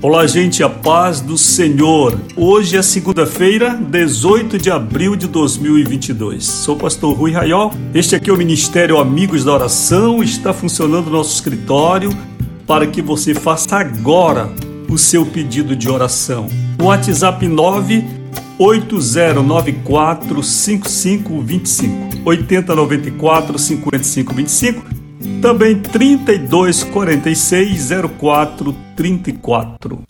Olá, gente, a paz do Senhor. Hoje é segunda-feira, 18 de abril de 2022. Sou o pastor Rui Raiol. Este aqui é o Ministério Amigos da Oração. Está funcionando o nosso escritório para que você faça agora o seu pedido de oração. WhatsApp 98094 5525 8094 5525 também 32 46 04 34.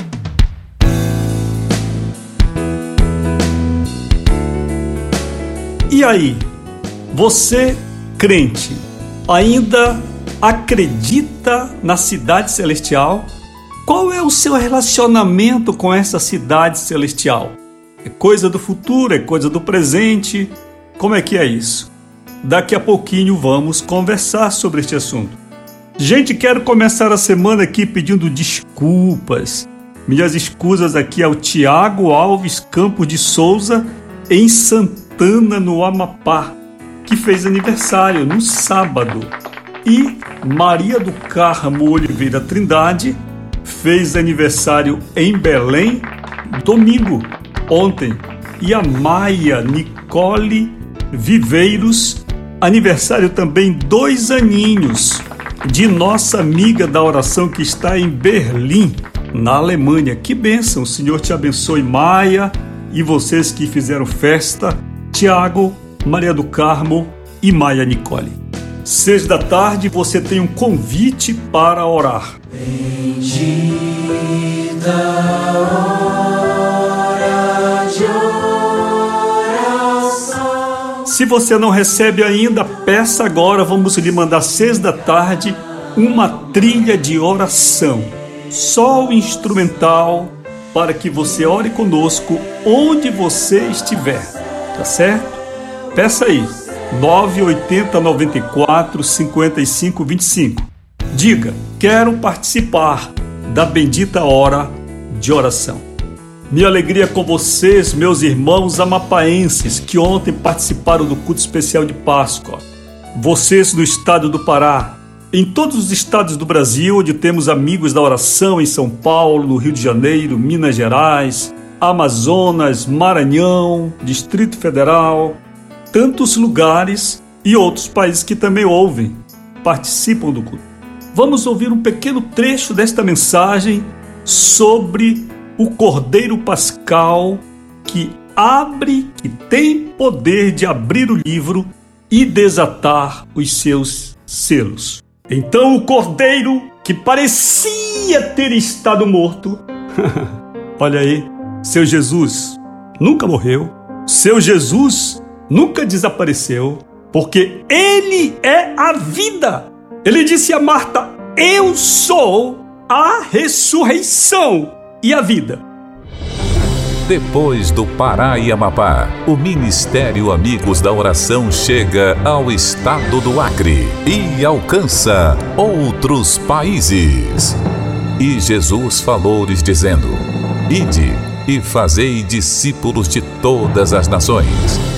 E aí, você crente, ainda acredita na cidade celestial? Qual é o seu relacionamento com essa cidade celestial? É coisa do futuro, é coisa do presente? Como é que é isso? Daqui a pouquinho vamos conversar sobre este assunto. Gente, quero começar a semana aqui pedindo desculpas. Minhas escusas aqui ao Tiago Alves Campos de Souza, em Santana, no Amapá, que fez aniversário no sábado. E Maria do Carmo Oliveira Trindade fez aniversário em Belém domingo, ontem. E a Maia Nicole Viveiros Aniversário também dois aninhos de nossa amiga da oração que está em Berlim, na Alemanha. Que bênção! O Senhor te abençoe, Maia, e vocês que fizeram festa, Tiago, Maria do Carmo e Maia Nicole. Seis da tarde você tem um convite para orar. Bendita se você não recebe ainda, peça agora. Vamos lhe mandar seis da tarde uma trilha de oração, só o instrumental para que você ore conosco onde você estiver, tá certo? Peça aí, 980 94 55 25. Diga, quero participar da bendita hora de oração. Minha alegria com vocês, meus irmãos amapaenses, que ontem participaram do culto especial de Páscoa. Vocês do estado do Pará, em todos os estados do Brasil, onde temos amigos da oração em São Paulo, no Rio de Janeiro, Minas Gerais, Amazonas, Maranhão, Distrito Federal, tantos lugares e outros países que também ouvem, participam do culto. Vamos ouvir um pequeno trecho desta mensagem sobre o Cordeiro Pascal que abre, que tem poder de abrir o livro e desatar os seus selos. Então o Cordeiro, que parecia ter estado morto, olha aí, seu Jesus nunca morreu, seu Jesus nunca desapareceu, porque ele é a vida. Ele disse a Marta: Eu sou a ressurreição e a vida. Depois do Pará e Amapá, o Ministério Amigos da Oração chega ao estado do Acre e alcança outros países. E Jesus falou-lhes dizendo: Ide e fazei discípulos de todas as nações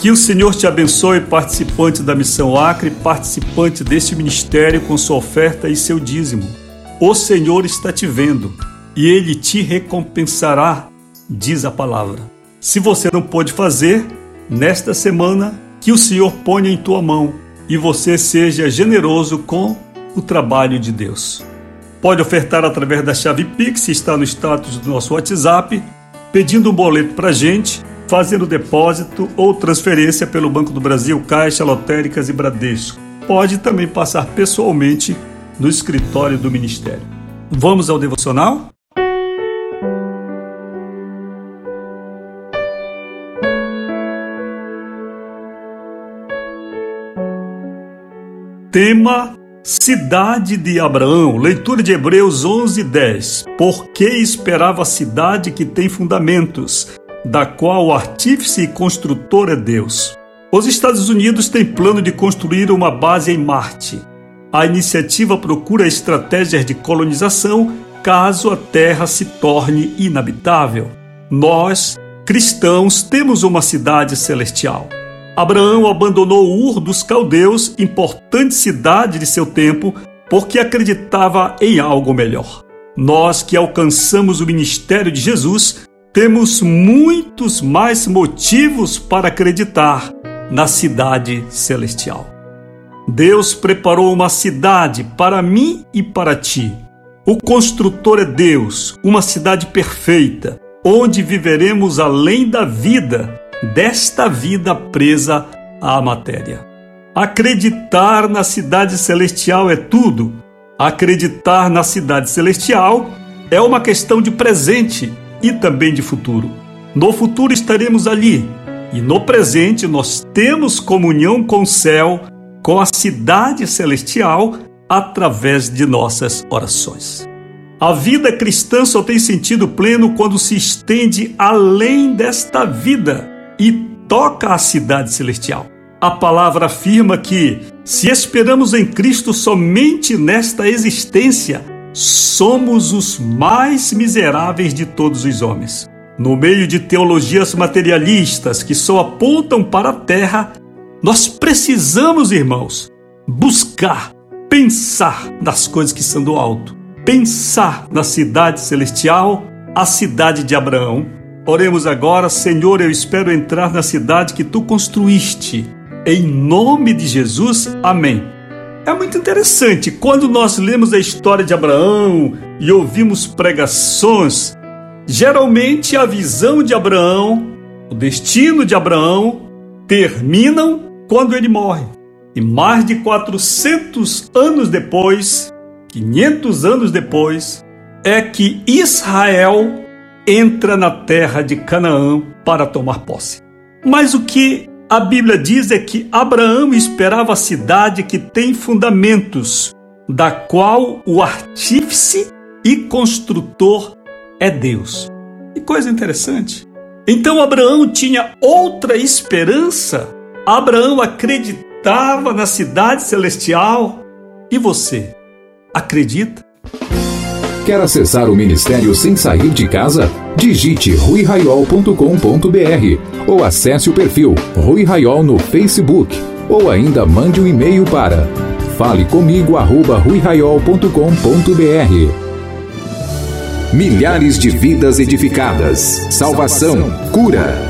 Que o Senhor te abençoe, participante da Missão Acre, participante deste ministério com sua oferta e seu dízimo. O Senhor está te vendo e ele te recompensará, diz a palavra. Se você não pôde fazer, nesta semana, que o Senhor ponha em tua mão e você seja generoso com o trabalho de Deus. Pode ofertar através da chave Pix, está no status do nosso WhatsApp, pedindo um boleto para gente, fazendo depósito ou transferência pelo Banco do Brasil, Caixa, Lotéricas e Bradesco. Pode também passar pessoalmente no escritório do Ministério. Vamos ao devocional? Tema Cidade de Abraão, leitura de Hebreus 11, 10. Por que esperava a cidade que tem fundamentos, da qual o artífice e construtor é Deus? Os Estados Unidos têm plano de construir uma base em Marte. A iniciativa procura estratégias de colonização caso a Terra se torne inabitável. Nós, cristãos, temos uma cidade celestial. Abraão abandonou Ur dos Caldeus, importante cidade de seu tempo, porque acreditava em algo melhor. Nós que alcançamos o ministério de Jesus, temos muitos mais motivos para acreditar na cidade celestial. Deus preparou uma cidade para mim e para ti. O construtor é Deus, uma cidade perfeita, onde viveremos além da vida desta vida presa à matéria. Acreditar na cidade celestial é tudo. Acreditar na cidade celestial é uma questão de presente e também de futuro. No futuro estaremos ali e no presente nós temos comunhão com o céu, com a cidade celestial, através de nossas orações. A vida cristã só tem sentido pleno quando se estende além desta vida e toca a cidade celestial. A palavra afirma que, se esperamos em Cristo somente nesta existência, somos os mais miseráveis de todos os homens. No meio de teologias materialistas que só apontam para a terra, nós precisamos, irmãos, buscar, pensar nas coisas que são do alto, pensar na cidade celestial, a cidade de Abraão, Oremos agora, Senhor, eu espero entrar na cidade que tu construíste. Em nome de Jesus, amém. É muito interessante quando nós lemos a história de Abraão e ouvimos pregações. Geralmente a visão de Abraão, o destino de Abraão, terminam quando ele morre. E mais de 400 anos depois, 500 anos depois, é que Israel entra na terra de Canaã para tomar posse. Mas o que a Bíblia diz é que Abraão esperava a cidade que tem fundamentos, da qual o artífice e construtor é Deus. Que coisa interessante. Então Abraão tinha outra esperança. Abraão acreditava na cidade celestial. E você, acredita? Quer acessar o ministério sem sair de casa? Digite ruiraiol.com.br ou acesse o perfil Rui Raiol no Facebook ou ainda mande um e-mail para falecomigo@ruiraiol.com.br. Milhares de vidas edificadas, salvação, cura.